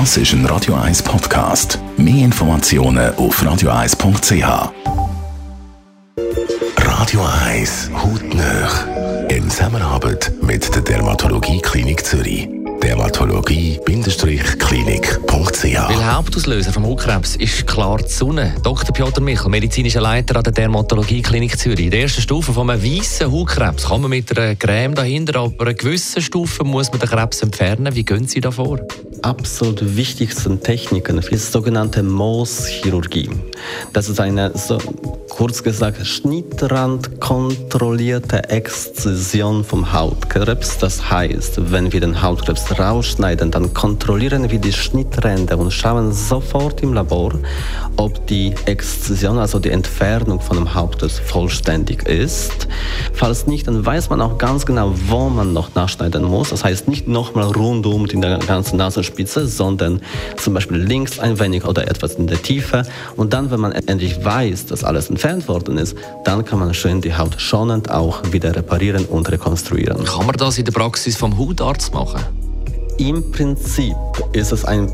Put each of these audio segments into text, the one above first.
Das ist ein Radio 1 Podcast. Mehr Informationen auf radio1.ch. Radio 1 Hautnöch. In Zusammenarbeit mit der Dermatologie Klinik Zürich dermatologie-klinik.ch. Weil Hauptauslöser vom Hautkrebs ist klar die Sonne. Dr. Piotr Michel, medizinischer Leiter an der Dermatologie Klinik Zürich. In der ersten Stufe von einem weißen Hautkrebs kann man mit einer Creme dahinter, aber einer gewissen Stufe muss man den Krebs entfernen. Wie gehen Sie da vor? Absolut wichtigsten Techniken ist die sogenannte Mohs-Chirurgie. Das ist eine, so, kurz gesagt, schnittrandkontrollierte Exzision vom Hautkrebs. Das heißt, wenn wir den Hautkrebs rausschneiden, dann kontrollieren wir die Schnittränder und schauen sofort im Labor, ob die Exzision, also die Entfernung von dem Hauptkrebs vollständig ist. Falls nicht, dann weiß man auch ganz genau, wo man noch nachschneiden muss. Das heißt nicht nochmal rundum in der ganzen Nasenspitze, sondern zum Beispiel links ein wenig oder etwas in der Tiefe. Und dann, wenn man endlich weiß, dass alles entfernt worden ist, dann kann man schön die Haut schonend auch wieder reparieren und rekonstruieren. Kann man das in der Praxis vom Hautarzt machen? Im Prinzip ist es ein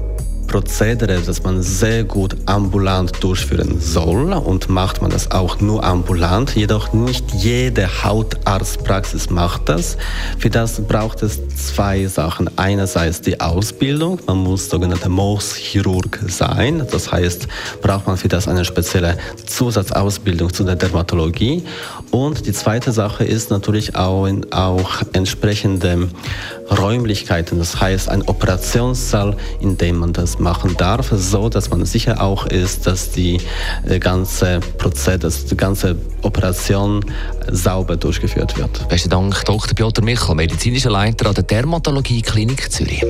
Prozedere, das man sehr gut ambulant durchführen soll und macht man das auch nur ambulant. Jedoch nicht jede Hautarztpraxis macht das. Für das braucht es zwei Sachen. Einerseits die Ausbildung, man muss sogenannter Mohschirurg sein. Das heißt, braucht man für das eine spezielle Zusatzausbildung zu der Dermatologie. Und die zweite Sache ist natürlich auch, auch entsprechende Räumlichkeiten, das heißt ein Operationssaal, in dem man das machen darf, so dass man sicher auch ist, dass die äh, ganze Prozess, die ganze Operation sauber durchgeführt wird. Besten Dank, Dr. Piotr Michel, medizinischer Leiter an der Dermatologie Klinik Zürich.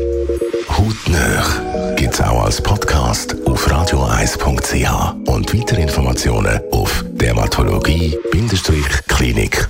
Hautnöch gibt es auch als Podcast auf radioeis.ch und weitere Informationen auf dermatologie-klinik.ch.